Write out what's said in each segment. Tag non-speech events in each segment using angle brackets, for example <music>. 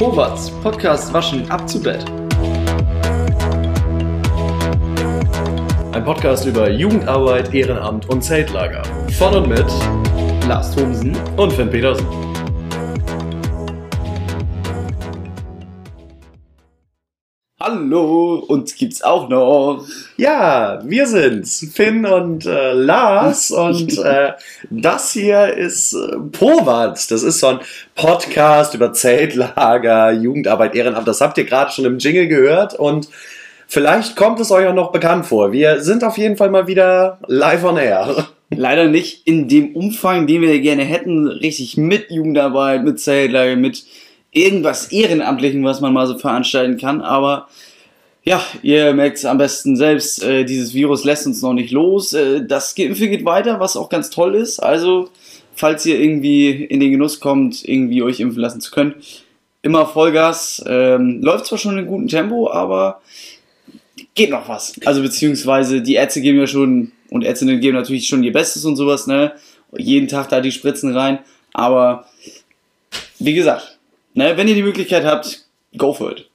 Howards Podcast Waschen ab zu Bett. Ein Podcast über Jugendarbeit, Ehrenamt und Zeltlager. Von und mit Lars Thomsen und Finn Petersen. Hallo, uns gibt's auch noch. Ja, wir sind's, Finn und äh, Lars. <laughs> Und äh, das hier ist äh, Powatz. Das ist so ein Podcast über Zeltlager, Jugendarbeit, Ehrenamt. Das habt ihr gerade schon im Jingle gehört. Und vielleicht kommt es euch auch noch bekannt vor. Wir sind auf jeden Fall mal wieder live on air. <laughs> Leider nicht in dem Umfang, den wir gerne hätten. Richtig mit Jugendarbeit, mit Zeltlager, mit irgendwas Ehrenamtlichem, was man mal so veranstalten kann. Aber ja, ihr merkt es am besten selbst, äh, dieses Virus lässt uns noch nicht los. Äh, das Geimpfe geht weiter, was auch ganz toll ist. Also, falls ihr irgendwie in den Genuss kommt, irgendwie euch impfen lassen zu können, immer Vollgas. Ähm, läuft zwar schon in gutem Tempo, aber geht noch was. Also, beziehungsweise die Ärzte geben ja schon, und Ärztinnen geben natürlich schon ihr Bestes und sowas, ne? Jeden Tag da die Spritzen rein. Aber, wie gesagt, ne, wenn ihr die Möglichkeit habt, go for it.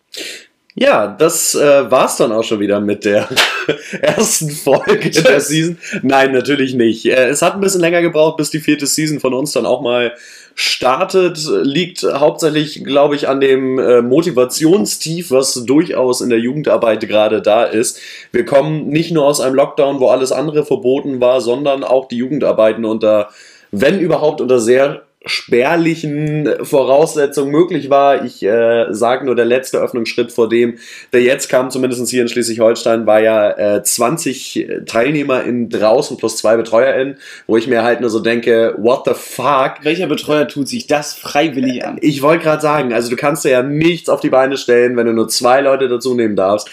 Ja, das äh, war's dann auch schon wieder mit der <laughs> ersten Folge der Season. Nein, natürlich nicht. Äh, es hat ein bisschen länger gebraucht, bis die vierte Season von uns dann auch mal startet. Liegt hauptsächlich, glaube ich, an dem äh, Motivationstief, was durchaus in der Jugendarbeit gerade da ist. Wir kommen nicht nur aus einem Lockdown, wo alles andere verboten war, sondern auch die Jugendarbeiten unter, wenn überhaupt, unter sehr spärlichen Voraussetzungen möglich war. Ich äh, sage nur, der letzte Öffnungsschritt vor dem, der jetzt kam, zumindest hier in Schleswig-Holstein, war ja äh, 20 Teilnehmer in draußen plus zwei BetreuerInnen, wo ich mir halt nur so denke, what the fuck? Welcher Betreuer tut sich das freiwillig an? Ich wollte gerade sagen, also du kannst ja nichts auf die Beine stellen, wenn du nur zwei Leute dazu nehmen darfst.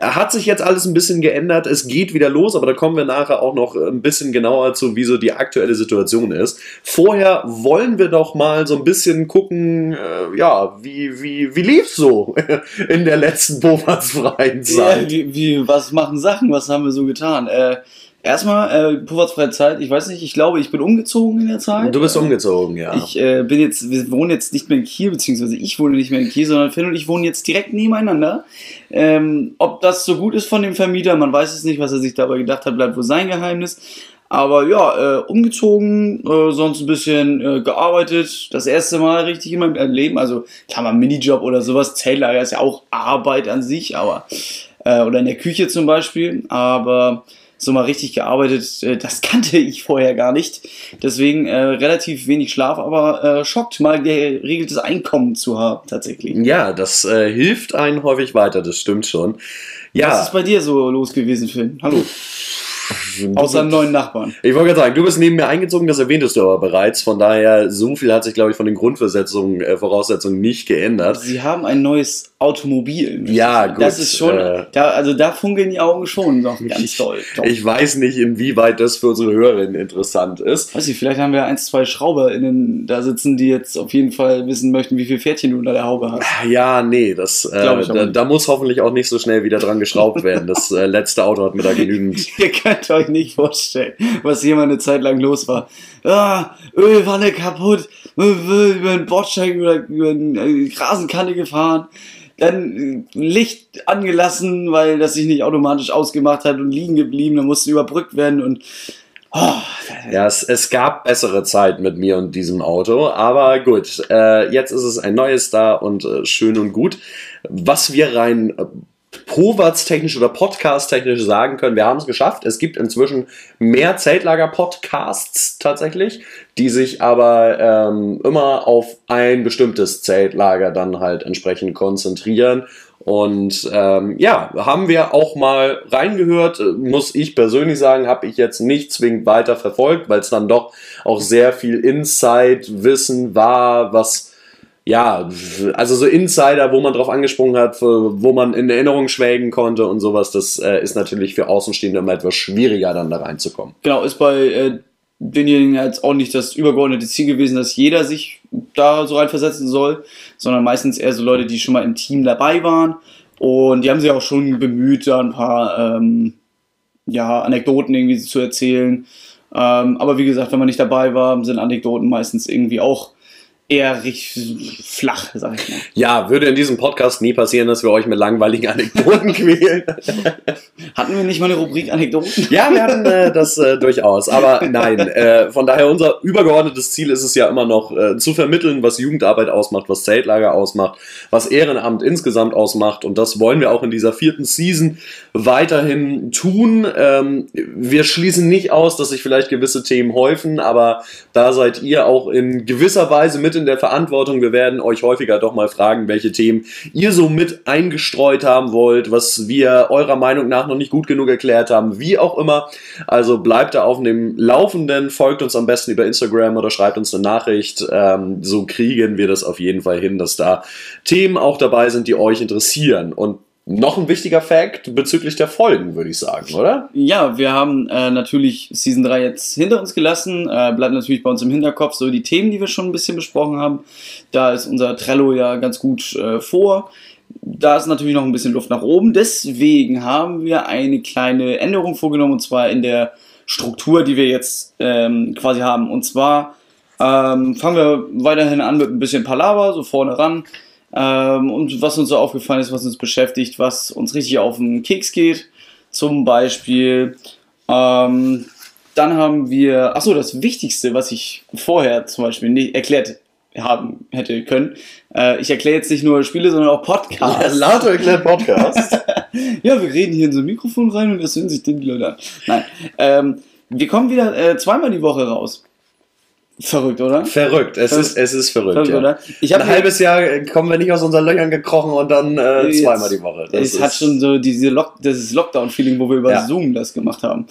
Hat sich jetzt alles ein bisschen geändert, es geht wieder los, aber da kommen wir nachher auch noch ein bisschen genauer zu, wie so die aktuelle Situation ist. Vorher wollen wir doch mal so ein bisschen gucken, äh, ja, wie, wie, wie lief's so <laughs> in der letzten Povatsfreien Zeit? Ja, wie, wie, was machen Sachen, was haben wir so getan? Äh, Erstmal, äh, Povatsfreie Zeit, ich weiß nicht, ich glaube, ich bin umgezogen in der Zeit. Du bist umgezogen, ja. Ich äh, bin jetzt, wir wohnen jetzt nicht mehr in Kiel, beziehungsweise ich wohne nicht mehr in Kiel, sondern Finn und ich wohnen jetzt direkt nebeneinander. Ähm, ob das so gut ist von dem Vermieter, man weiß es nicht, was er sich dabei gedacht hat, bleibt wohl sein Geheimnis. Aber ja, äh, umgezogen, äh, sonst ein bisschen äh, gearbeitet. Das erste Mal richtig in meinem Leben. Also klar, mal Minijob oder sowas. Zeltlager ist ja auch Arbeit an sich, aber äh, oder in der Küche zum Beispiel. Aber so mal richtig gearbeitet, äh, das kannte ich vorher gar nicht. Deswegen äh, relativ wenig Schlaf, aber äh, schockt, mal geregeltes Einkommen zu haben tatsächlich. Ja, das äh, hilft einen häufig weiter, das stimmt schon. Ja. Was ist bei dir so los gewesen, Finn? Hallo. Außer einem neuen Nachbarn. Ich wollte gerade sagen, du bist neben mir eingezogen, das erwähntest du aber bereits. Von daher, so viel hat sich, glaube ich, von den Grundvoraussetzungen äh, Voraussetzungen nicht geändert. Sie haben ein neues Automobil. Ja, gut. Das ist schon, äh, da, also da funkeln die Augen schon noch <laughs> ganz doll. Doch. Ich weiß nicht, inwieweit das für unsere Hörerinnen interessant ist. Weiß ich, vielleicht haben wir ein, zwei SchrauberInnen da sitzen, die jetzt auf jeden Fall wissen möchten, wie viel Pferdchen du unter der Haube hast. Ja, nee, das, äh, da, da, muss hoffentlich auch nicht so schnell wieder dran geschraubt <laughs> werden. Das äh, letzte Auto hat mir da genügend. <laughs> Ihr könnt euch nicht vorstellen, was hier mal eine Zeit lang los war. Ah, Ölwanne kaputt, über den Bordsteig oder über eine Grasenkanne gefahren dann Licht angelassen, weil das sich nicht automatisch ausgemacht hat und liegen geblieben, dann musste überbrückt werden und oh. ja, es, es gab bessere Zeit mit mir und diesem Auto, aber gut, äh, jetzt ist es ein neues da und äh, schön und gut. Was wir rein Poverts-technisch oder Podcast-technisch sagen können, wir haben es geschafft. Es gibt inzwischen mehr Zeltlager-Podcasts tatsächlich, die sich aber ähm, immer auf ein bestimmtes Zeltlager dann halt entsprechend konzentrieren. Und ähm, ja, haben wir auch mal reingehört, muss ich persönlich sagen, habe ich jetzt nicht zwingend weiter verfolgt, weil es dann doch auch sehr viel Insight-Wissen war, was ja, also so Insider, wo man drauf angesprungen hat, wo man in Erinnerung schwelgen konnte und sowas, das äh, ist natürlich für Außenstehende immer etwas schwieriger, dann da reinzukommen. Genau, ist bei äh, denjenigen jetzt auch nicht das übergeordnete Ziel gewesen, dass jeder sich da so reinversetzen soll, sondern meistens eher so Leute, die schon mal im Team dabei waren und die haben sich auch schon bemüht, da ein paar ähm, ja, Anekdoten irgendwie zu erzählen. Ähm, aber wie gesagt, wenn man nicht dabei war, sind Anekdoten meistens irgendwie auch eher richtig flach, sag ich mal. Ja, würde in diesem Podcast nie passieren, dass wir euch mit langweiligen Anekdoten <laughs> quälen. hatten wir nicht mal eine Rubrik Anekdoten? Ja, wir hatten äh, das äh, durchaus. Aber nein, äh, von daher unser übergeordnetes Ziel ist es ja immer noch äh, zu vermitteln, was Jugendarbeit ausmacht, was Zeltlager ausmacht, was Ehrenamt insgesamt ausmacht. Und das wollen wir auch in dieser vierten Season weiterhin tun. Ähm, wir schließen nicht aus, dass sich vielleicht gewisse Themen häufen, aber da seid ihr auch in gewisser Weise mit in der Verantwortung. Wir werden euch häufiger doch mal fragen, welche Themen ihr so mit eingestreut haben wollt, was wir eurer Meinung nach noch nicht gut genug erklärt haben, wie auch immer. Also bleibt da auf dem Laufenden, folgt uns am besten über Instagram oder schreibt uns eine Nachricht. Ähm, so kriegen wir das auf jeden Fall hin, dass da Themen auch dabei sind, die euch interessieren. Und noch ein wichtiger Fact bezüglich der Folgen, würde ich sagen, oder? Ja, wir haben äh, natürlich Season 3 jetzt hinter uns gelassen. Äh, bleibt natürlich bei uns im Hinterkopf so die Themen, die wir schon ein bisschen besprochen haben. Da ist unser Trello ja ganz gut äh, vor. Da ist natürlich noch ein bisschen Luft nach oben. Deswegen haben wir eine kleine Änderung vorgenommen und zwar in der Struktur, die wir jetzt ähm, quasi haben. Und zwar ähm, fangen wir weiterhin an mit ein bisschen Palaver, so vorne ran. Ähm, und was uns so aufgefallen ist, was uns beschäftigt, was uns richtig auf den Keks geht. Zum Beispiel, ähm, dann haben wir, achso, das Wichtigste, was ich vorher zum Beispiel nicht erklärt haben hätte können. Äh, ich erkläre jetzt nicht nur Spiele, sondern auch Podcasts. Ja, Lato erklärt Podcast. <laughs> ja, wir reden hier in so ein Mikrofon rein und das hören sich die Leute an. Nein. Ähm, wir kommen wieder äh, zweimal die Woche raus. Verrückt, oder? Verrückt, es, verrückt. Ist, es ist verrückt. verrückt ja. oder? Ich Ein halbes Jahr kommen wir nicht aus unseren Löchern gekrochen und dann äh, zweimal die Woche. Das es hat schon so diese Lock dieses Lockdown-Feeling, wo wir über ja. Zoom das gemacht haben.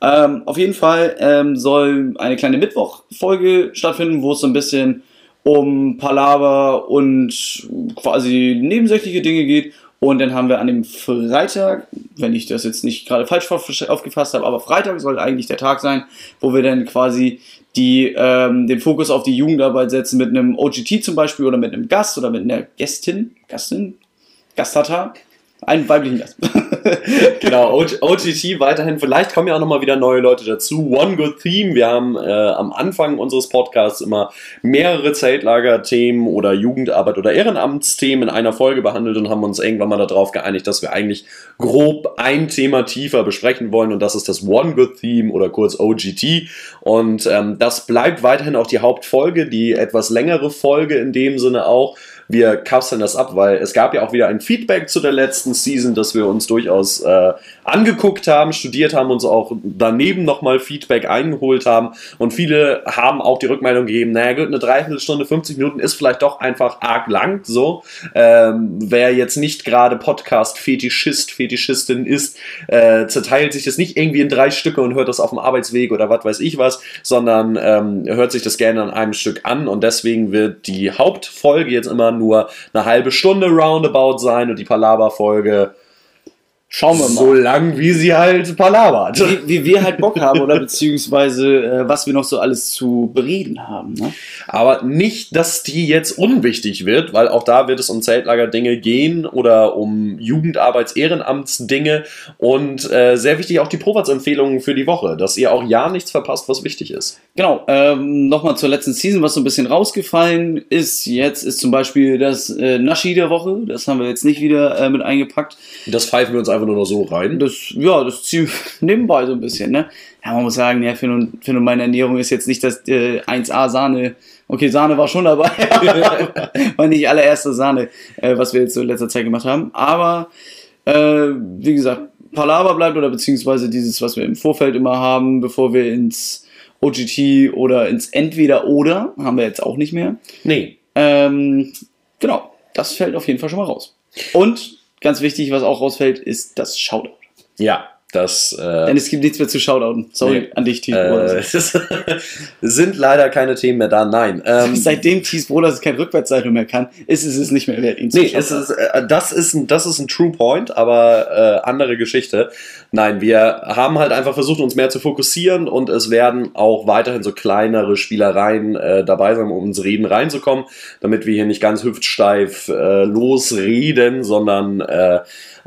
Ähm, auf jeden Fall ähm, soll eine kleine Mittwoch-Folge stattfinden, wo es so ein bisschen um Palaver und quasi nebensächliche Dinge geht. Und dann haben wir an dem Freitag, wenn ich das jetzt nicht gerade falsch aufgefasst habe, aber Freitag soll eigentlich der Tag sein, wo wir dann quasi die ähm, den Fokus auf die Jugendarbeit setzen mit einem OGT zum Beispiel oder mit einem Gast oder mit einer Gästin, Gastin, Gastata, einen weiblichen Gast. <laughs> <laughs> genau, OGT weiterhin. Vielleicht kommen ja auch nochmal wieder neue Leute dazu. One Good Theme. Wir haben äh, am Anfang unseres Podcasts immer mehrere Zeltlager-Themen oder Jugendarbeit oder Ehrenamtsthemen in einer Folge behandelt und haben uns irgendwann mal darauf geeinigt, dass wir eigentlich grob ein Thema tiefer besprechen wollen und das ist das One Good Theme oder kurz OGT. Und ähm, das bleibt weiterhin auch die Hauptfolge, die etwas längere Folge in dem Sinne auch wir kapseln das ab, weil es gab ja auch wieder ein Feedback zu der letzten Season, das wir uns durchaus äh, angeguckt haben, studiert haben, uns auch daneben nochmal Feedback eingeholt haben und viele haben auch die Rückmeldung gegeben, naja gut, eine Dreiviertelstunde, 50 Minuten ist vielleicht doch einfach arg lang, so. Ähm, wer jetzt nicht gerade Podcast-Fetischist, Fetischistin ist, äh, zerteilt sich das nicht irgendwie in drei Stücke und hört das auf dem Arbeitsweg oder was weiß ich was, sondern ähm, hört sich das gerne an einem Stück an und deswegen wird die Hauptfolge jetzt immer nur eine halbe Stunde roundabout sein und die Palaver-Folge Schauen wir mal. So lang, wie sie halt palabert. Wie, wie wir halt Bock haben oder beziehungsweise äh, was wir noch so alles zu bereden haben. Ne? Aber nicht, dass die jetzt unwichtig wird, weil auch da wird es um Zeltlager-Dinge gehen oder um Jugendarbeits-Ehrenamts-Dinge und äh, sehr wichtig auch die Provatz-Empfehlungen für die Woche, dass ihr auch ja nichts verpasst, was wichtig ist. Genau, ähm, nochmal zur letzten Season, was so ein bisschen rausgefallen ist. Jetzt ist zum Beispiel das äh, Naschi der Woche, das haben wir jetzt nicht wieder äh, mit eingepackt. Das pfeifen wir uns einfach nur noch so rein. Das, ja, das zieht <laughs> nebenbei so ein bisschen, ne? Ja, man muss sagen, ja, Finn und, Finn und meine Ernährung ist jetzt nicht das äh, 1A Sahne. Okay, Sahne war schon dabei, <laughs> war nicht allererste Sahne, äh, was wir jetzt so in letzter Zeit gemacht haben. Aber, äh, wie gesagt, Palaver bleibt oder beziehungsweise dieses, was wir im Vorfeld immer haben, bevor wir ins OGT oder ins Entweder-Oder, haben wir jetzt auch nicht mehr. Nee. Ähm, genau, das fällt auf jeden Fall schon mal raus. Und ganz wichtig, was auch rausfällt, ist das Shoutout. Ja, das. Äh, Denn es gibt nichts mehr zu Shoutouten. Sorry nee, an dich, Thies äh, <laughs> sind leider keine Themen mehr da, nein. Ähm, <laughs> Seitdem Thies Brothers keine Rückwärtsseite mehr kann, ist es es nicht mehr wert, ihn zu Nee, es ist, äh, das, ist ein, das ist ein True Point, aber äh, andere Geschichte. Nein, wir haben halt einfach versucht, uns mehr zu fokussieren und es werden auch weiterhin so kleinere Spielereien äh, dabei sein, um ins Reden reinzukommen, damit wir hier nicht ganz hüftsteif äh, losreden, sondern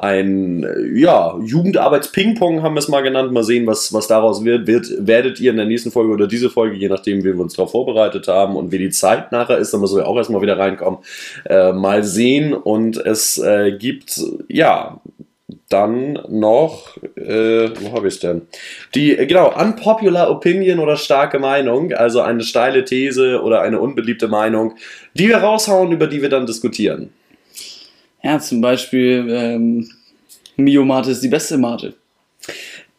ein ja, Jugendarbeits-Ping Ping-Pong haben wir es mal genannt. Mal sehen, was, was daraus wird. wird. Werdet ihr in der nächsten Folge oder diese Folge, je nachdem, wie wir uns darauf vorbereitet haben und wie die Zeit nachher ist, dann müssen wir auch erstmal wieder reinkommen, äh, mal sehen. Und es äh, gibt, ja, dann noch, äh, wo habe ich denn? Die, äh, genau, unpopular opinion oder starke Meinung, also eine steile These oder eine unbeliebte Meinung, die wir raushauen, über die wir dann diskutieren. Ja, zum Beispiel, ähm, Mio-Mate ist die beste Mate.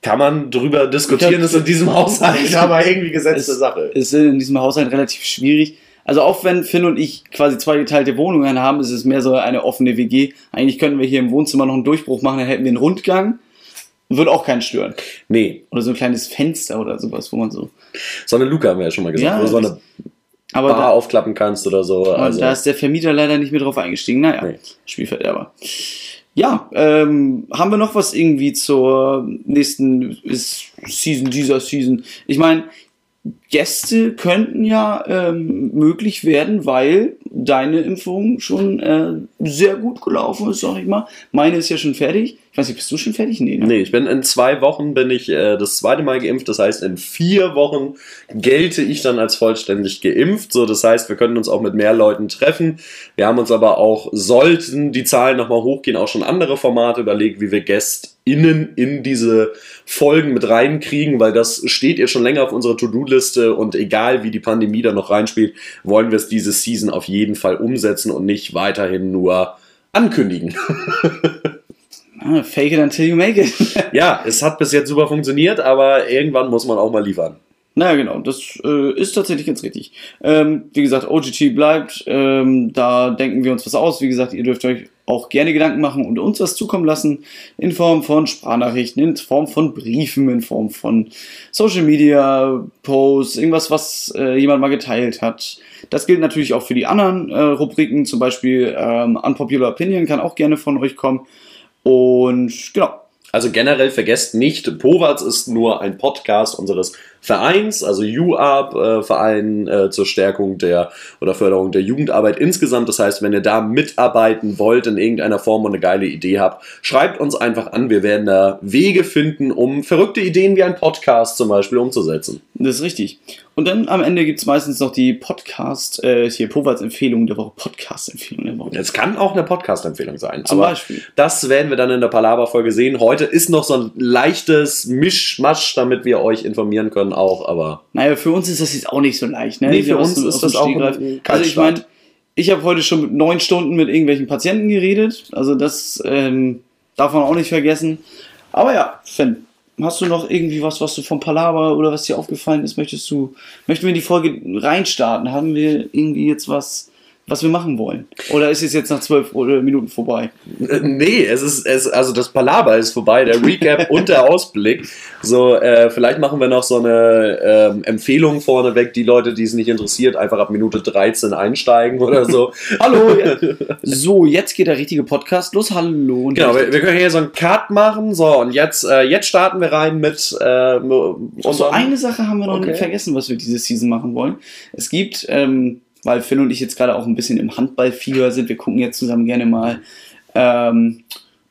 Kann man drüber diskutieren, glaub, ist in diesem Haushalt <laughs> aber irgendwie gesetzte Sache. Ist in diesem Haushalt relativ schwierig. Also auch wenn Finn und ich quasi zwei geteilte Wohnungen haben, ist es mehr so eine offene WG. Eigentlich könnten wir hier im Wohnzimmer noch einen Durchbruch machen, dann hätten wir einen Rundgang. Würde auch keinen stören. Nee. Oder so ein kleines Fenster oder sowas, wo man so. So eine Luke haben wir ja schon mal gesagt, ja, so eine aber Bar da, aufklappen kannst oder so. Also. Da ist der Vermieter leider nicht mehr drauf eingestiegen. Naja, nee. Spielverderber. Ja, ähm, haben wir noch was irgendwie zur nächsten Season, dieser Season? Ich meine, Gäste könnten ja ähm, möglich werden, weil deine Impfung schon äh, sehr gut gelaufen ist, sag ich mal. Meine ist ja schon fertig. Ich weiß nicht, bist du schon fertig? Nee, ne? nee ich bin in zwei Wochen bin ich äh, das zweite Mal geimpft. Das heißt, in vier Wochen gelte ich dann als vollständig geimpft. So, das heißt, wir können uns auch mit mehr Leuten treffen. Wir haben uns aber auch, sollten die Zahlen nochmal hochgehen, auch schon andere Formate überlegt, wie wir GästInnen in diese Folgen mit reinkriegen, weil das steht ja schon länger auf unserer To-Do-Liste und egal wie die Pandemie da noch reinspielt, wollen wir es diese Season auf jeden Fall umsetzen und nicht weiterhin nur ankündigen. ah, fake it until you make it. <laughs> ja, es hat bis jetzt super funktioniert, aber irgendwann muss man auch mal liefern. Naja, genau, das äh, ist tatsächlich ganz richtig. Ähm, wie gesagt, OGT bleibt, ähm, da denken wir uns was aus. Wie gesagt, ihr dürft euch auch gerne Gedanken machen und uns was zukommen lassen in Form von Sprachnachrichten, in Form von Briefen, in Form von Social Media Posts, irgendwas, was äh, jemand mal geteilt hat. Das gilt natürlich auch für die anderen äh, Rubriken, zum Beispiel ähm, Unpopular Opinion kann auch gerne von euch kommen. Und genau. Also generell vergesst nicht, Powatz ist nur ein Podcast unseres Vereins, also UARP, äh, Verein äh, zur Stärkung der oder Förderung der Jugendarbeit insgesamt. Das heißt, wenn ihr da mitarbeiten wollt in irgendeiner Form und eine geile Idee habt, schreibt uns einfach an. Wir werden da Wege finden, um verrückte Ideen wie ein Podcast zum Beispiel umzusetzen. Das ist richtig. Und dann am Ende gibt es meistens noch die Podcast, äh, hier Poverts Empfehlung der Woche, Podcast-Empfehlung der Woche. Es kann auch eine Podcast-Empfehlung sein. Zum Beispiel. Das werden wir dann in der Palaver-Folge sehen. Heute ist noch so ein leichtes Mischmasch, damit wir euch informieren können auch, aber. Naja, für uns ist das jetzt auch nicht so leicht, ne? Nee, für uns ist das auch ein Also ich meine, ich habe heute schon neun Stunden mit irgendwelchen Patienten geredet, also das ähm, darf man auch nicht vergessen. Aber ja, Finn, hast du noch irgendwie was, was du vom Palaver oder was dir aufgefallen ist? Möchtest du, möchten wir in die Folge reinstarten? Haben wir irgendwie jetzt was, was wir machen wollen? Oder ist es jetzt nach zwölf Minuten vorbei? Äh, nee, es ist, es, also das Palaber ist vorbei, der Recap <laughs> und der Ausblick. So, äh, vielleicht machen wir noch so eine ähm, Empfehlung vorneweg, die Leute, die es nicht interessiert, einfach ab Minute 13 einsteigen oder so. <laughs> Hallo! So, jetzt geht der richtige Podcast los. Hallo. genau, wir, wir, können hier so einen Cut machen. So, und jetzt, äh, jetzt starten wir rein mit. Äh, so, eine Sache haben wir noch okay. nicht vergessen, was wir diese Season machen wollen. Es gibt. Ähm, weil Phil und ich jetzt gerade auch ein bisschen im Handballfieber sind. Wir gucken jetzt zusammen gerne mal ähm,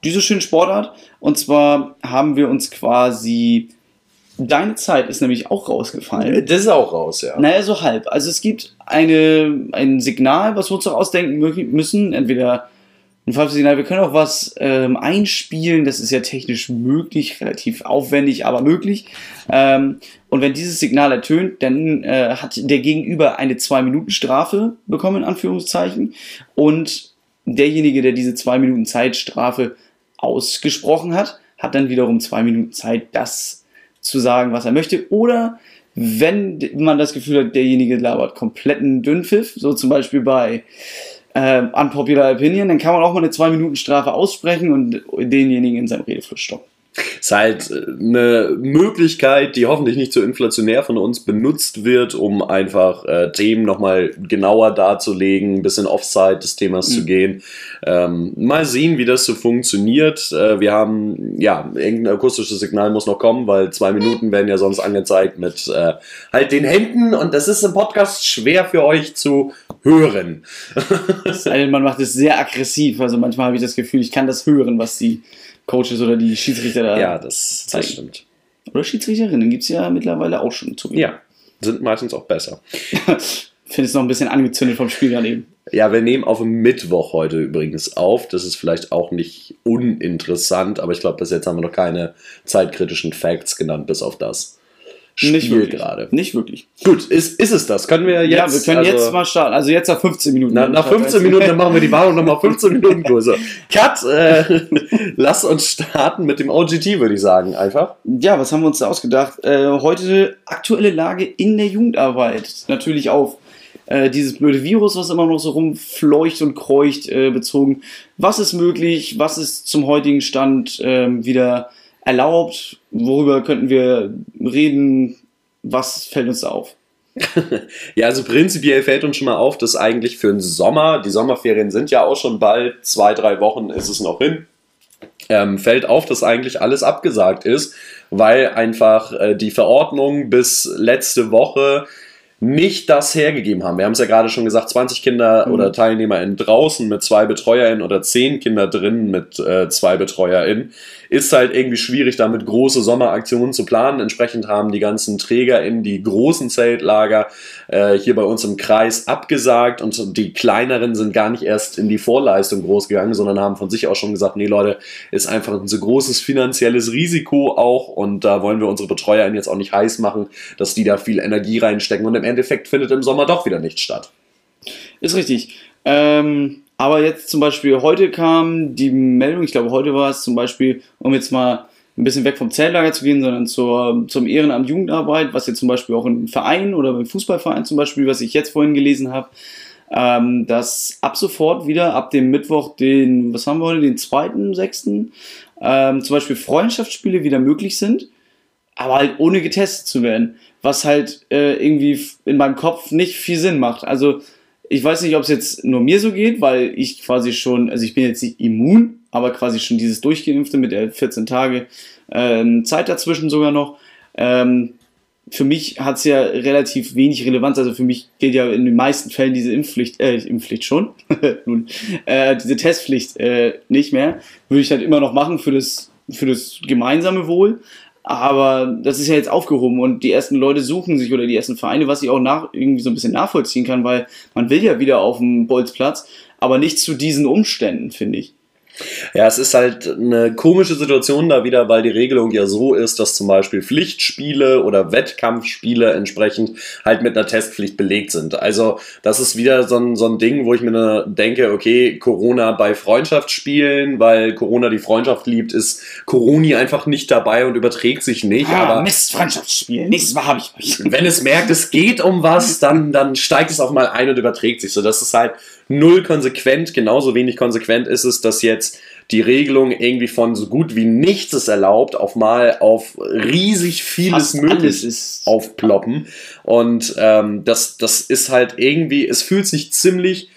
diese schöne Sportart. Und zwar haben wir uns quasi. Deine Zeit ist nämlich auch rausgefallen. Das ist auch raus, ja. Naja, so halb. Also es gibt eine, ein Signal, was wir uns auch ausdenken müssen. Entweder ein falsches Signal. Wir können auch was ähm, einspielen. Das ist ja technisch möglich, relativ aufwendig, aber möglich. Ähm, und wenn dieses Signal ertönt, dann äh, hat der Gegenüber eine 2-Minuten-Strafe bekommen, in Anführungszeichen. Und derjenige, der diese 2 Minuten Zeitstrafe ausgesprochen hat, hat dann wiederum 2 Minuten Zeit, das zu sagen, was er möchte. Oder wenn man das Gefühl hat, derjenige labert kompletten Dünnpfiff, so zum Beispiel bei äh, unpopular opinion, dann kann man auch mal eine 2-Minuten-Strafe aussprechen und denjenigen in seinem Redefluss stoppen ist halt äh, eine Möglichkeit, die hoffentlich nicht so inflationär von uns benutzt wird, um einfach äh, Themen nochmal genauer darzulegen, ein bisschen offside des Themas mhm. zu gehen. Ähm, mal sehen, wie das so funktioniert. Äh, wir haben, ja, irgendein akustisches Signal muss noch kommen, weil zwei Minuten werden ja sonst angezeigt mit äh, halt den Händen und das ist im Podcast schwer für euch zu hören. man macht es sehr aggressiv, also manchmal habe ich das Gefühl, ich kann das hören, was sie Coaches oder die Schiedsrichter da. Ja, das, das stimmt. Oder Schiedsrichterinnen gibt es ja mittlerweile auch schon zu. Ja, sind meistens auch besser. <laughs> finde es noch ein bisschen angezündet vom Spiel gerade eben. Ja, wir nehmen auf Mittwoch heute übrigens auf. Das ist vielleicht auch nicht uninteressant, aber ich glaube, bis jetzt haben wir noch keine zeitkritischen Facts genannt, bis auf das. Spiel nicht wirklich. gerade. Nicht wirklich. Gut, ist, ist es das? Können wir jetzt. Ja, wir können also, jetzt mal starten. Also jetzt nach 15 Minuten. Na, nach 15 Minuten, dann machen wir die Warnung nochmal 15 <laughs> Minuten größer. Cut! Äh, <laughs> lass uns starten mit dem OGT, würde ich sagen, einfach. Ja, was haben wir uns da ausgedacht? Äh, heute aktuelle Lage in der Jugendarbeit. Natürlich auf äh, dieses blöde Virus, was immer noch so rumfleucht und kreucht, äh, bezogen. Was ist möglich? Was ist zum heutigen Stand ähm, wieder erlaubt? Worüber könnten wir reden? Was fällt uns auf? <laughs> ja, also prinzipiell fällt uns schon mal auf, dass eigentlich für den Sommer, die Sommerferien sind ja auch schon bald, zwei, drei Wochen ist es noch hin, ähm, fällt auf, dass eigentlich alles abgesagt ist, weil einfach äh, die Verordnung bis letzte Woche nicht das hergegeben haben. Wir haben es ja gerade schon gesagt, 20 Kinder mhm. oder TeilnehmerInnen draußen mit zwei BetreuerInnen oder 10 Kinder drin mit äh, zwei BetreuerInnen ist halt irgendwie schwierig, damit große Sommeraktionen zu planen. Entsprechend haben die ganzen Träger in die großen Zeltlager äh, hier bei uns im Kreis abgesagt und die kleineren sind gar nicht erst in die Vorleistung groß gegangen, sondern haben von sich auch schon gesagt, nee Leute, ist einfach ein so großes finanzielles Risiko auch und da wollen wir unsere BetreuerInnen jetzt auch nicht heiß machen, dass die da viel Energie reinstecken und im Endeffekt findet im Sommer doch wieder nichts statt. Ist richtig. Ähm, aber jetzt zum Beispiel heute kam die Meldung, ich glaube heute war es zum Beispiel, um jetzt mal ein bisschen weg vom Zeltlager zu gehen, sondern zur, zum Ehrenamt Jugendarbeit, was jetzt zum Beispiel auch im Verein oder beim Fußballverein zum Beispiel, was ich jetzt vorhin gelesen habe, ähm, dass ab sofort wieder ab dem Mittwoch, den, was haben wir heute, den 2.6., ähm, zum Beispiel Freundschaftsspiele wieder möglich sind, aber halt ohne getestet zu werden, was halt äh, irgendwie in meinem Kopf nicht viel Sinn macht. Also ich weiß nicht, ob es jetzt nur mir so geht, weil ich quasi schon, also ich bin jetzt nicht immun, aber quasi schon dieses Durchgeimpfte mit der 14 Tage ähm, Zeit dazwischen sogar noch. Ähm, für mich hat es ja relativ wenig Relevanz. Also für mich gilt ja in den meisten Fällen diese Impfpflicht, äh, Impfpflicht schon, <laughs> nun, äh, diese Testpflicht äh, nicht mehr. Würde ich halt immer noch machen für das, für das gemeinsame Wohl. Aber das ist ja jetzt aufgehoben und die ersten Leute suchen sich oder die ersten Vereine, was ich auch nach, irgendwie so ein bisschen nachvollziehen kann, weil man will ja wieder auf dem Bolzplatz, aber nicht zu diesen Umständen, finde ich. Ja, es ist halt eine komische Situation da wieder, weil die Regelung ja so ist, dass zum Beispiel Pflichtspiele oder Wettkampfspiele entsprechend halt mit einer Testpflicht belegt sind. Also das ist wieder so ein, so ein Ding, wo ich mir denke, okay, Corona bei Freundschaftsspielen, weil Corona die Freundschaft liebt, ist Coroni einfach nicht dabei und überträgt sich nicht. Ah, aber Mist, Freundschaftsspiel, nächstes Mal habe ich euch. Wenn es merkt, es geht um was, dann, dann steigt es auch mal ein und überträgt sich. So, das ist halt null konsequent. Genauso wenig konsequent ist es, dass jetzt die Regelung irgendwie von so gut wie nichts ist erlaubt auf mal auf riesig vieles möglich aufploppen. Und ähm, das, das ist halt irgendwie, es fühlt sich ziemlich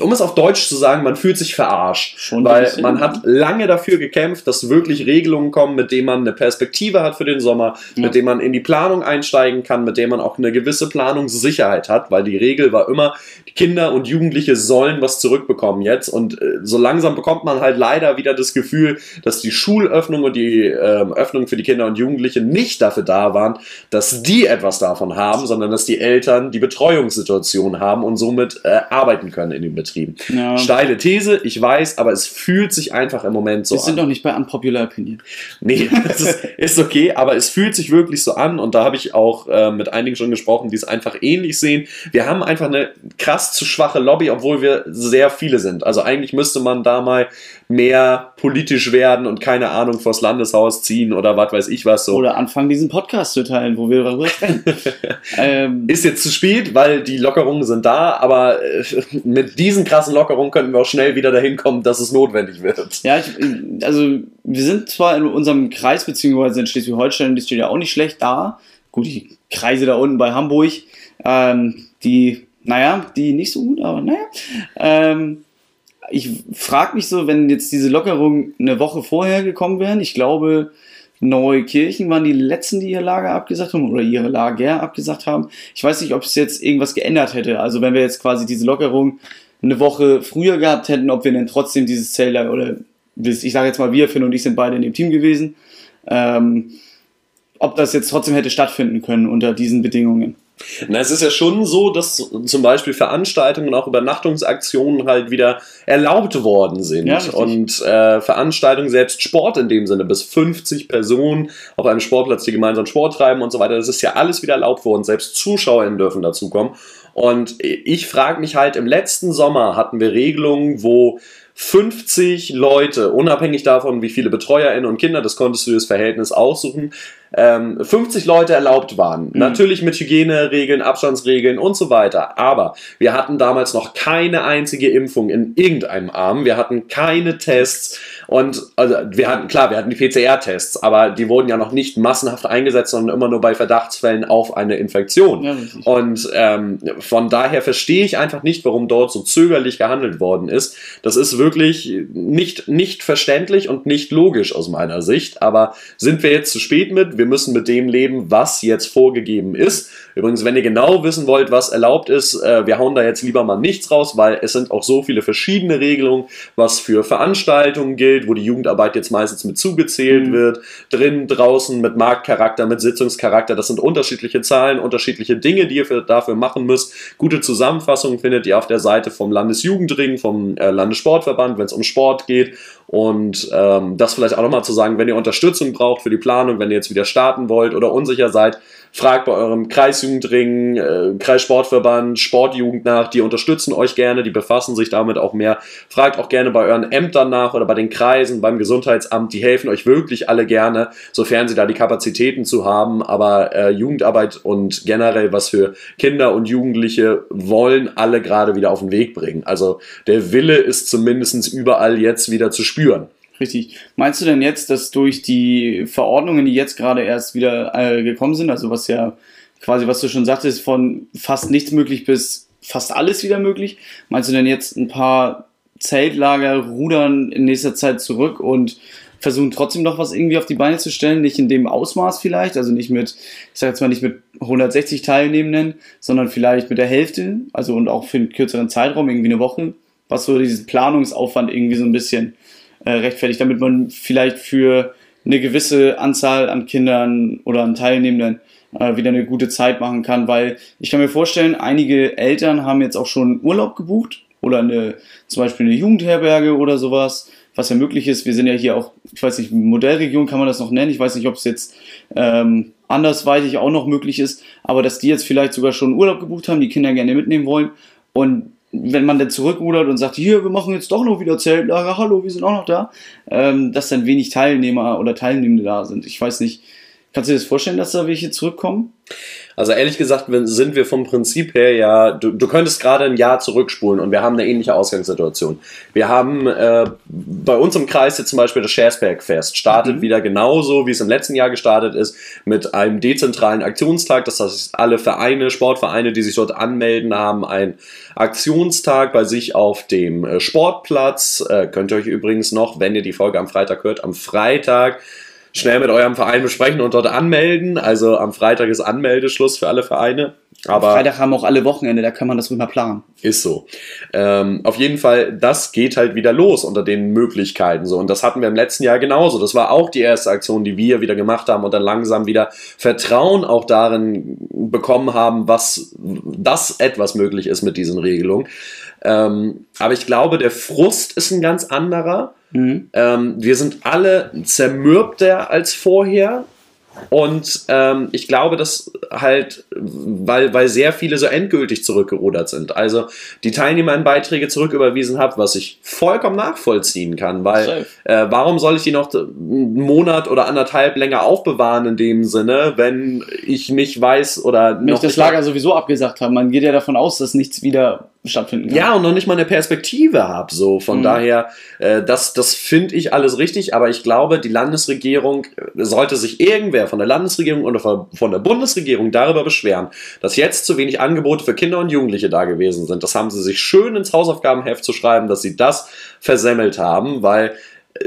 um es auf Deutsch zu sagen, man fühlt sich verarscht. Schon weil man hat lange dafür gekämpft, dass wirklich Regelungen kommen, mit denen man eine Perspektive hat für den Sommer, ja. mit denen man in die Planung einsteigen kann, mit denen man auch eine gewisse Planungssicherheit hat, weil die Regel war immer, die Kinder und Jugendliche sollen was zurückbekommen jetzt. Und äh, so langsam bekommt man halt leider wieder das Gefühl, dass die Schulöffnung und die äh, Öffnung für die Kinder und Jugendliche nicht dafür da waren, dass die etwas davon haben, sondern dass die Eltern die Betreuungssituation haben und somit äh, arbeiten können in den Betrieben. Ja. Steile These, ich weiß, aber es fühlt sich einfach im Moment so an. Wir sind doch nicht bei Unpopular Opinion. Nee, <laughs> das ist, ist, okay, aber es fühlt sich wirklich so an und da habe ich auch äh, mit einigen schon gesprochen, die es einfach ähnlich sehen. Wir haben einfach eine krass zu schwache Lobby, obwohl wir sehr viele sind. Also eigentlich müsste man da mal mehr politisch werden und keine Ahnung vors Landeshaus ziehen oder was weiß ich was so. Oder anfangen, diesen Podcast zu teilen, wo wir darüber sprechen. <laughs> ähm, ist jetzt zu spät, weil die Lockerungen sind da, aber äh, mit diesen krassen Lockerungen könnten wir auch schnell wieder dahin kommen, dass es notwendig wird. Ja, ich, also wir sind zwar in unserem Kreis, beziehungsweise in Schleswig-Holstein, die steht ja auch nicht schlecht da. Gut, die Kreise da unten bei Hamburg, ähm, die, naja, die nicht so gut, aber naja. Ähm, ich frage mich so, wenn jetzt diese Lockerungen eine Woche vorher gekommen wären, ich glaube, Neukirchen waren die letzten, die ihr Lager abgesagt haben oder ihre Lager abgesagt haben. Ich weiß nicht, ob es jetzt irgendwas geändert hätte. Also wenn wir jetzt quasi diese Lockerung eine Woche früher gehabt hätten, ob wir dann trotzdem dieses Zeltlager oder ich sage jetzt mal, wir, Finn und ich sind beide in dem Team gewesen, ähm, ob das jetzt trotzdem hätte stattfinden können unter diesen Bedingungen. Na, es ist ja schon so, dass zum Beispiel Veranstaltungen und auch Übernachtungsaktionen halt wieder erlaubt worden sind. Ja, und äh, Veranstaltungen, selbst Sport in dem Sinne, bis 50 Personen auf einem Sportplatz, die gemeinsam Sport treiben und so weiter, das ist ja alles wieder erlaubt worden. Selbst ZuschauerInnen dürfen dazukommen. Und ich frage mich halt, im letzten Sommer hatten wir Regelungen, wo 50 Leute, unabhängig davon, wie viele BetreuerInnen und Kinder, das konntest du das Verhältnis aussuchen, ähm, 50 Leute erlaubt waren. Mhm. Natürlich mit Hygieneregeln, Abstandsregeln und so weiter. Aber wir hatten damals noch keine einzige Impfung in irgendeinem Arm. Wir hatten keine Tests. Und also wir hatten, klar, wir hatten die PCR-Tests, aber die wurden ja noch nicht massenhaft eingesetzt, sondern immer nur bei Verdachtsfällen auf eine Infektion. Ja, und ähm, von daher verstehe ich einfach nicht, warum dort so zögerlich gehandelt worden ist. Das ist wirklich nicht, nicht verständlich und nicht logisch aus meiner Sicht. Aber sind wir jetzt zu spät mit? Wir müssen mit dem leben, was jetzt vorgegeben ist. Übrigens, wenn ihr genau wissen wollt, was erlaubt ist, äh, wir hauen da jetzt lieber mal nichts raus, weil es sind auch so viele verschiedene Regelungen, was für Veranstaltungen gilt, wo die Jugendarbeit jetzt meistens mit zugezählt mhm. wird, drin, draußen, mit Marktcharakter, mit Sitzungscharakter. Das sind unterschiedliche Zahlen, unterschiedliche Dinge, die ihr für, dafür machen müsst. Gute Zusammenfassungen findet ihr auf der Seite vom Landesjugendring, vom äh, Landessportverband, wenn es um Sport geht. Und ähm, das vielleicht auch nochmal zu sagen, wenn ihr Unterstützung braucht für die Planung, wenn ihr jetzt wieder starten wollt oder unsicher seid, fragt bei eurem Kreisjugendring, äh, Kreissportverband, Sportjugend nach, die unterstützen euch gerne, die befassen sich damit auch mehr. Fragt auch gerne bei euren Ämtern nach oder bei den Kreisen, beim Gesundheitsamt, die helfen euch wirklich alle gerne, sofern sie da die Kapazitäten zu haben. Aber äh, Jugendarbeit und generell was für Kinder und Jugendliche wollen alle gerade wieder auf den Weg bringen. Also der Wille ist zumindest überall jetzt wieder zu spüren. Richtig. Meinst du denn jetzt, dass durch die Verordnungen, die jetzt gerade erst wieder äh, gekommen sind, also was ja quasi, was du schon sagtest, von fast nichts möglich bis fast alles wieder möglich, meinst du denn jetzt ein paar Zeltlager rudern in nächster Zeit zurück und versuchen trotzdem noch was irgendwie auf die Beine zu stellen, nicht in dem Ausmaß vielleicht, also nicht mit, ich sag jetzt mal nicht mit 160 Teilnehmenden, sondern vielleicht mit der Hälfte, also und auch für einen kürzeren Zeitraum, irgendwie eine Woche, was so diesen Planungsaufwand irgendwie so ein bisschen äh, rechtfertigt, damit man vielleicht für eine gewisse Anzahl an Kindern oder an Teilnehmenden äh, wieder eine gute Zeit machen kann, weil ich kann mir vorstellen, einige Eltern haben jetzt auch schon Urlaub gebucht oder eine, zum Beispiel eine Jugendherberge oder sowas, was ja möglich ist. Wir sind ja hier auch, ich weiß nicht, Modellregion kann man das noch nennen. Ich weiß nicht, ob es jetzt ähm, andersweitig auch noch möglich ist, aber dass die jetzt vielleicht sogar schon Urlaub gebucht haben, die Kinder gerne mitnehmen wollen und wenn man dann zurückrudert und sagt, hier, wir machen jetzt doch noch wieder Zeltlager, hallo, wir sind auch noch da, ähm, dass dann wenig Teilnehmer oder Teilnehmende da sind. Ich weiß nicht, kannst du dir das vorstellen, dass da welche zurückkommen? Also ehrlich gesagt sind wir vom Prinzip her ja, du, du könntest gerade ein Jahr zurückspulen und wir haben eine ähnliche Ausgangssituation. Wir haben äh, bei uns im Kreis jetzt zum Beispiel das Schersberg-Fest, startet mhm. wieder genauso, wie es im letzten Jahr gestartet ist, mit einem dezentralen Aktionstag. Das heißt, alle Vereine, Sportvereine, die sich dort anmelden, haben einen Aktionstag bei sich auf dem äh, Sportplatz. Äh, könnt ihr euch übrigens noch, wenn ihr die Folge am Freitag hört, am Freitag schnell mit eurem Verein besprechen und dort anmelden. Also am Freitag ist Anmeldeschluss für alle Vereine. Aber Am Freitag haben auch alle Wochenende, da kann man das rüber planen. Ist so. Ähm, auf jeden Fall, das geht halt wieder los unter den Möglichkeiten so. Und das hatten wir im letzten Jahr genauso. Das war auch die erste Aktion, die wir wieder gemacht haben und dann langsam wieder Vertrauen auch darin bekommen haben, was das etwas möglich ist mit diesen Regelungen. Ähm, aber ich glaube, der Frust ist ein ganz anderer. Mhm. Ähm, wir sind alle zermürbter als vorher. Und ähm, ich glaube, dass halt, weil, weil sehr viele so endgültig zurückgerudert sind. Also die Teilnehmer in Beiträge zurücküberwiesen haben, was ich vollkommen nachvollziehen kann, weil äh, warum soll ich die noch einen Monat oder anderthalb länger aufbewahren in dem Sinne, wenn ich nicht weiß oder wenn ich das Lager sowieso abgesagt habe. Man geht ja davon aus, dass nichts wieder stattfinden kann. Ja, und noch nicht mal eine Perspektive habe. So, von mhm. daher, äh, das, das finde ich alles richtig, aber ich glaube, die Landesregierung äh, sollte sich irgendwer von der Landesregierung oder von der Bundesregierung darüber beschweren, dass jetzt zu wenig Angebote für Kinder und Jugendliche da gewesen sind. Das haben sie sich schön ins Hausaufgabenheft zu schreiben, dass sie das versemmelt haben, weil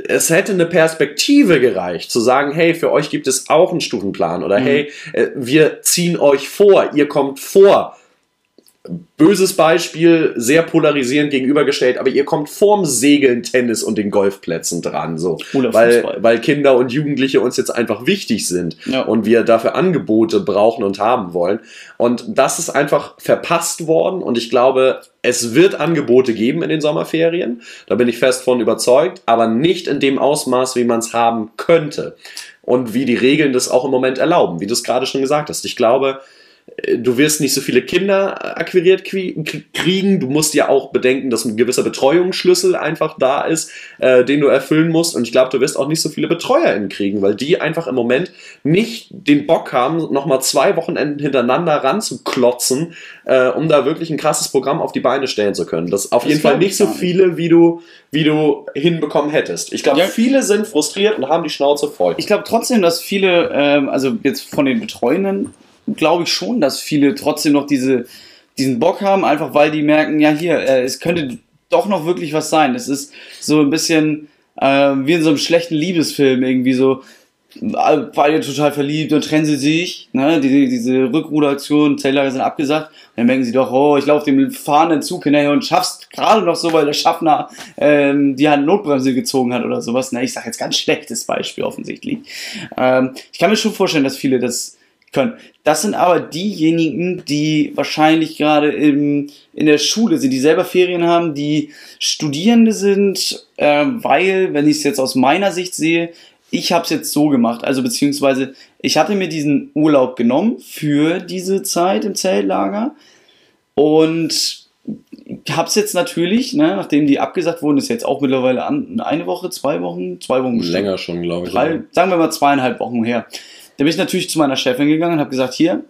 es hätte eine Perspektive gereicht, zu sagen, hey, für euch gibt es auch einen Stufenplan oder mhm. hey, äh, wir ziehen euch vor, ihr kommt vor böses Beispiel, sehr polarisierend gegenübergestellt, aber ihr kommt vorm Segeln, Tennis und den Golfplätzen dran, so. Oder weil, weil Kinder und Jugendliche uns jetzt einfach wichtig sind ja. und wir dafür Angebote brauchen und haben wollen. Und das ist einfach verpasst worden und ich glaube, es wird Angebote geben in den Sommerferien, da bin ich fest von überzeugt, aber nicht in dem Ausmaß, wie man es haben könnte und wie die Regeln das auch im Moment erlauben, wie du es gerade schon gesagt hast. Ich glaube, du wirst nicht so viele Kinder akquiriert kriegen. Du musst ja auch bedenken, dass ein gewisser Betreuungsschlüssel einfach da ist, äh, den du erfüllen musst. Und ich glaube, du wirst auch nicht so viele BetreuerInnen kriegen, weil die einfach im Moment nicht den Bock haben, nochmal zwei Wochenenden hintereinander ranzuklotzen, äh, um da wirklich ein krasses Programm auf die Beine stellen zu können. Das ist auf das jeden Fall nicht so viele, wie du, wie du hinbekommen hättest. Ich glaube, ja. viele sind frustriert und haben die Schnauze voll. Ich glaube trotzdem, dass viele, ähm, also jetzt von den Betreuenden, glaube ich schon, dass viele trotzdem noch diese, diesen Bock haben, einfach weil die merken, ja hier, äh, es könnte doch noch wirklich was sein. Es ist so ein bisschen äh, wie in so einem schlechten Liebesfilm irgendwie so, beide total verliebt und trennen sie sich, ne, die, diese Rückruderaktion, Zelllager sind abgesagt, und dann merken sie doch, oh, ich laufe dem fahrenden Zug hinterher und schaff's gerade noch so, weil der Schaffner ähm, die Hand Notbremse gezogen hat oder sowas. Ne, ich sage jetzt ganz schlechtes Beispiel offensichtlich. Ähm, ich kann mir schon vorstellen, dass viele das können. Das sind aber diejenigen, die wahrscheinlich gerade in der Schule sind, die selber Ferien haben, die Studierende sind, äh, weil, wenn ich es jetzt aus meiner Sicht sehe, ich habe es jetzt so gemacht, also beziehungsweise ich hatte mir diesen Urlaub genommen für diese Zeit im Zeltlager und habe es jetzt natürlich, ne, nachdem die abgesagt wurden, ist jetzt auch mittlerweile an, eine Woche, zwei Wochen, zwei Wochen länger schon, glaube ich. Drei, sagen wir mal zweieinhalb Wochen her. Da bin ich natürlich zu meiner Chefin gegangen und habe gesagt, hier,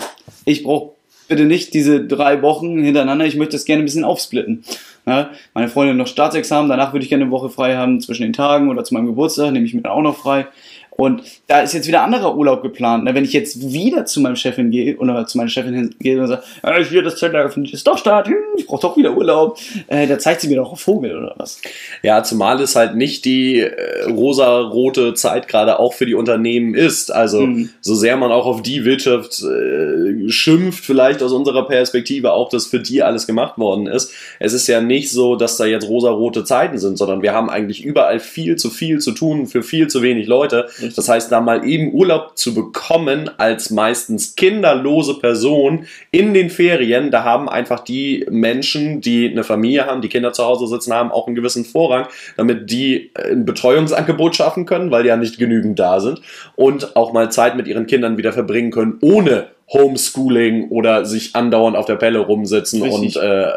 ich brauche bitte nicht diese drei Wochen hintereinander, ich möchte das gerne ein bisschen aufsplitten. Ja, meine Freundin noch Staatsexamen, danach würde ich gerne eine Woche frei haben zwischen den Tagen oder zu meinem Geburtstag, nehme ich mir dann auch noch frei. Und da ist jetzt wieder anderer Urlaub geplant. Wenn ich jetzt wieder zu meinem Chefin gehe oder zu meiner Chefin gehe und sage, äh, hier das Zeitlager ist doch Start, hm, ich brauche doch wieder Urlaub, äh, da zeigt sie mir doch einen Vogel oder was. Ja, zumal es halt nicht die äh, rosa-rote Zeit gerade auch für die Unternehmen ist. Also mhm. so sehr man auch auf die Wirtschaft äh, schimpft, vielleicht aus unserer Perspektive auch, dass für die alles gemacht worden ist. Es ist ja nicht so, dass da jetzt rosa-rote Zeiten sind, sondern wir haben eigentlich überall viel zu viel zu tun für viel zu wenig Leute. Mhm. Das heißt, da mal eben Urlaub zu bekommen als meistens kinderlose Person in den Ferien, da haben einfach die Menschen, die eine Familie haben, die Kinder zu Hause sitzen haben, auch einen gewissen Vorrang, damit die ein Betreuungsangebot schaffen können, weil ja nicht genügend da sind und auch mal Zeit mit ihren Kindern wieder verbringen können, ohne Homeschooling oder sich andauernd auf der Pelle rumsitzen Richtig. und äh,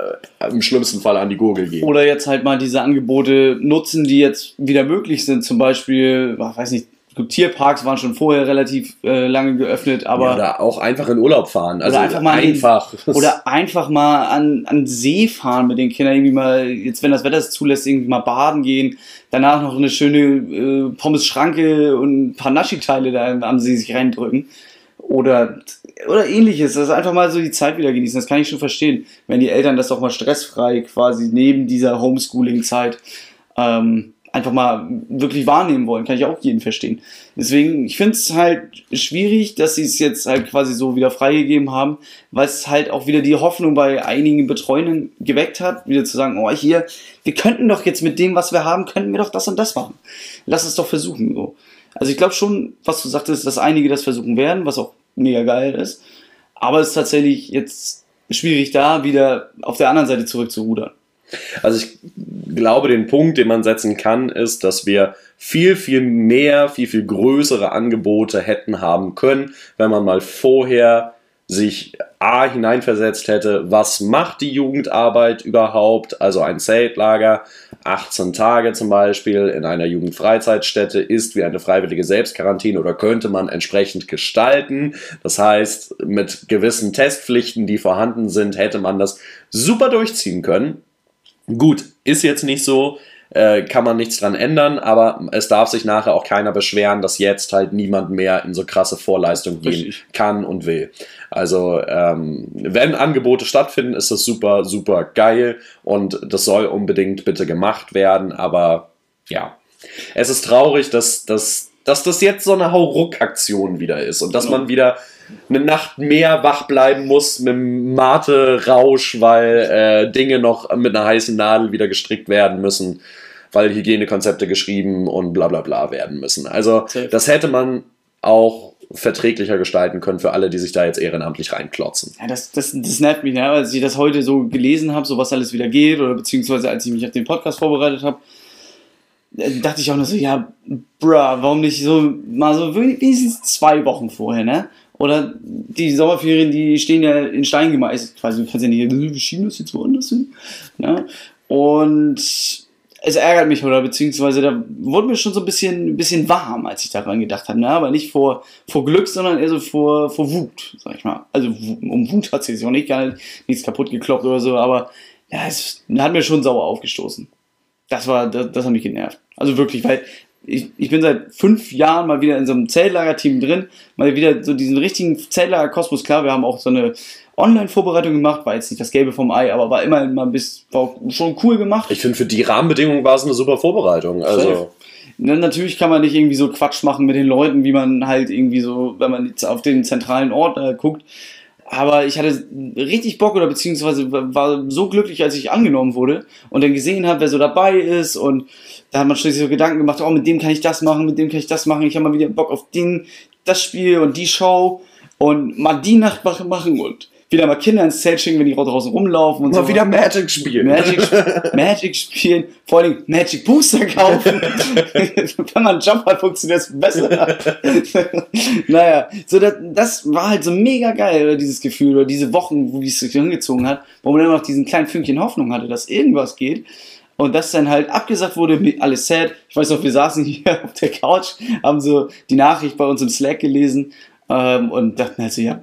im schlimmsten Fall an die Gurgel gehen. Oder jetzt halt mal diese Angebote nutzen, die jetzt wieder möglich sind. Zum Beispiel, weiß nicht, Tierparks waren schon vorher relativ äh, lange geöffnet, aber. Ja, oder auch einfach in Urlaub fahren. Also oder einfach mal einfach. Den, oder <laughs> einfach mal an, an See fahren mit den Kindern, irgendwie mal, jetzt wenn das Wetter es zulässt, irgendwie mal baden gehen, danach noch eine schöne äh, Pommes-Schranke und ein paar Naschi-Teile da am See sich reindrücken. Oder, oder ähnliches. Das ist einfach mal so die Zeit wieder genießen. Das kann ich schon verstehen, wenn die Eltern das doch mal stressfrei quasi neben dieser Homeschooling-Zeit ähm, einfach mal wirklich wahrnehmen wollen, kann ich auch jeden verstehen. Deswegen, ich finde es halt schwierig, dass sie es jetzt halt quasi so wieder freigegeben haben, weil es halt auch wieder die Hoffnung bei einigen Betreuenden geweckt hat, wieder zu sagen, oh hier, wir könnten doch jetzt mit dem, was wir haben, könnten wir doch das und das machen. Lass es doch versuchen. So. Also ich glaube schon, was du sagtest, dass einige das versuchen werden, was auch mega geil ist. Aber es ist tatsächlich jetzt schwierig da, wieder auf der anderen Seite zurückzurudern. Also ich glaube, den Punkt, den man setzen kann, ist, dass wir viel, viel mehr, viel, viel größere Angebote hätten haben können, wenn man mal vorher sich A hineinversetzt hätte, was macht die Jugendarbeit überhaupt, also ein Zeltlager, 18 Tage zum Beispiel in einer Jugendfreizeitstätte ist wie eine freiwillige Selbstquarantäne oder könnte man entsprechend gestalten. Das heißt, mit gewissen Testpflichten, die vorhanden sind, hätte man das super durchziehen können. Gut, ist jetzt nicht so, äh, kann man nichts dran ändern, aber es darf sich nachher auch keiner beschweren, dass jetzt halt niemand mehr in so krasse Vorleistung gehen Richtig. kann und will. Also, ähm, wenn Angebote stattfinden, ist das super, super geil und das soll unbedingt bitte gemacht werden, aber ja. Es ist traurig, dass, dass dass das jetzt so eine Hauruck-Aktion wieder ist und dass man wieder eine Nacht mehr wach bleiben muss mit dem Mate-Rausch, weil äh, Dinge noch mit einer heißen Nadel wieder gestrickt werden müssen, weil Hygienekonzepte geschrieben und bla bla bla werden müssen. Also das hätte man auch verträglicher gestalten können für alle, die sich da jetzt ehrenamtlich reinklotzen. Ja, das, das, das nervt mich, ne? als ich das heute so gelesen habe, so was alles wieder geht, oder beziehungsweise als ich mich auf den Podcast vorbereitet habe, äh, dachte ich auch nur so, ja, bruh, warum nicht so mal so wenigstens zwei Wochen vorher, ne? Oder die Sommerferien, die stehen ja in Stein gemeißelt, quasi, ja nicht, wir schieben das jetzt woanders hin, ne? Und es ärgert mich, oder beziehungsweise da wurde mir schon so ein bisschen, bisschen warm, als ich daran gedacht habe. Ne? Aber nicht vor, vor Glück, sondern eher so vor, vor Wut, sag ich mal. Also um Wut hat sich auch nicht gar nichts kaputt gekloppt oder so, aber ja, es hat mir schon sauer aufgestoßen. Das war, das, das hat mich genervt. Also wirklich, weil ich, ich bin seit fünf Jahren mal wieder in so einem Zeltlager-Team drin, mal wieder so diesen richtigen Zeltlager-Kosmos. Klar, wir haben auch so eine Online-Vorbereitung gemacht, war jetzt nicht das Gelbe vom Ei, aber war immer mal ein bisschen, war schon cool gemacht. Ich finde, für die Rahmenbedingungen war es eine super Vorbereitung. Also. Natürlich kann man nicht irgendwie so Quatsch machen mit den Leuten, wie man halt irgendwie so, wenn man jetzt auf den zentralen Ort äh, guckt. Aber ich hatte richtig Bock oder beziehungsweise war so glücklich, als ich angenommen wurde und dann gesehen habe, wer so dabei ist und da hat man schließlich so Gedanken gemacht, oh, mit dem kann ich das machen, mit dem kann ich das machen, ich habe mal wieder Bock auf den, das Spiel und die Show und mal die Nacht machen und wieder mal Kinder ins Zelt schicken, wenn die draußen rumlaufen und mal so. wieder Magic spielen. Magic, <laughs> Magic spielen, vor allem Magic Booster kaufen. <laughs> wenn man einen Jump hat, funktioniert es besser. <laughs> naja, so das, das war halt so mega geil, oder dieses Gefühl, oder diese Wochen, wo es sich hingezogen hat, wo man dann noch diesen kleinen Fünkchen Hoffnung hatte, dass irgendwas geht. Und das dann halt abgesagt wurde, alles sad. Ich weiß noch, wir saßen hier auf der Couch, haben so die Nachricht bei uns im Slack gelesen ähm, und dachten halt so, ja,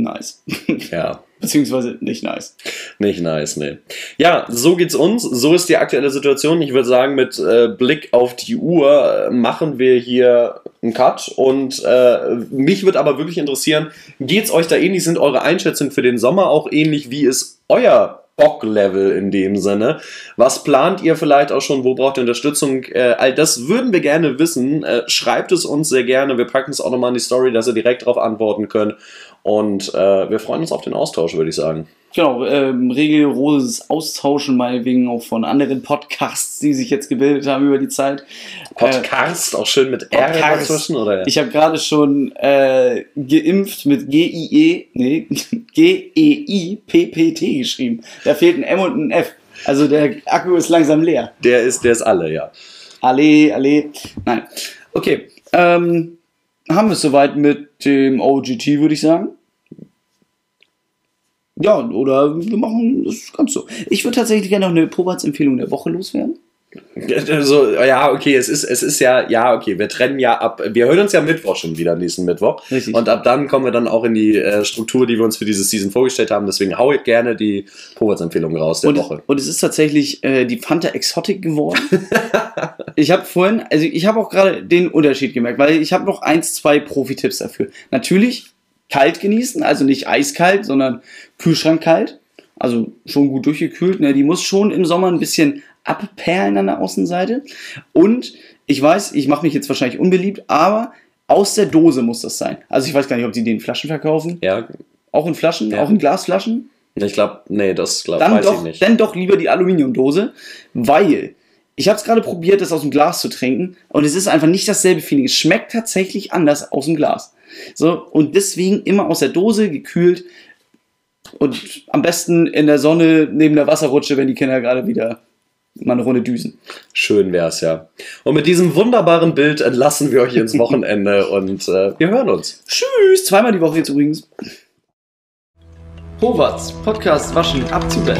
nice. <laughs> Ja. Beziehungsweise nicht nice. Nicht nice, nee. Ja, so geht's uns. So ist die aktuelle Situation. Ich würde sagen, mit äh, Blick auf die Uhr äh, machen wir hier einen Cut. Und äh, mich würde aber wirklich interessieren, geht's euch da ähnlich? Sind eure Einschätzungen für den Sommer auch ähnlich? Wie ist euer Bock-Level in dem Sinne. Was plant ihr vielleicht auch schon? Wo braucht ihr Unterstützung? Äh, all das würden wir gerne wissen. Äh, schreibt es uns sehr gerne. Wir packen es auch nochmal in die Story, dass ihr direkt darauf antworten könnt. Und äh, wir freuen uns auf den Austausch, würde ich sagen. Genau, ähm, regelroses Austauschen meinetwegen auch von anderen Podcasts, die sich jetzt gebildet haben über die Zeit. Podcast, äh, auch schön mit R dazwischen, oder? Ich habe gerade schon äh, geimpft mit G-I-E, nee, <laughs> G-E-I-P-P-T geschrieben. Da fehlt ein M und ein F. Also der Akku ist langsam leer. Der ist, der ist alle, ja. Alle, alle. Nein. Okay. Ähm, haben wir es soweit mit dem OGT, würde ich sagen. Ja, oder wir machen das ganz so. Ich würde tatsächlich gerne noch eine Probatsempfehlung der Woche loswerden. <laughs> So, ja, okay, es ist, es ist ja, ja, okay, wir trennen ja ab, wir hören uns ja Mittwoch schon wieder, nächsten Mittwoch. Richtig. Und ab dann kommen wir dann auch in die äh, Struktur, die wir uns für diese Season vorgestellt haben. Deswegen hau ich gerne die Probatsempfehlung raus der und, Woche. Und es ist tatsächlich äh, die Fanta Exotic geworden. <laughs> ich habe vorhin, also ich habe auch gerade den Unterschied gemerkt, weil ich habe noch eins, zwei Profi-Tipps dafür. Natürlich kalt genießen, also nicht eiskalt, sondern Kühlschrank kalt. Also schon gut durchgekühlt. Ne? Die muss schon im Sommer ein bisschen abperlen an der Außenseite. Und ich weiß, ich mache mich jetzt wahrscheinlich unbeliebt, aber aus der Dose muss das sein. Also ich weiß gar nicht, ob sie den Flaschen verkaufen. Ja. Auch in Flaschen? Ja. Auch in Glasflaschen? Ich glaube, nee, das glaube weiß doch, ich nicht. Dann doch lieber die Aluminiumdose, weil ich habe es gerade probiert, das aus dem Glas zu trinken und es ist einfach nicht dasselbe Feeling. Es schmeckt tatsächlich anders aus dem Glas. So, und deswegen immer aus der Dose, gekühlt und am besten in der Sonne neben der Wasserrutsche, wenn die Kinder gerade wieder mal eine Runde düsen. Schön wär's ja. Und mit diesem wunderbaren Bild entlassen wir euch ins Wochenende <laughs> und äh, wir hören uns. Tschüss, zweimal die Woche jetzt übrigens. Howards, Podcast Waschen ab zu Bett.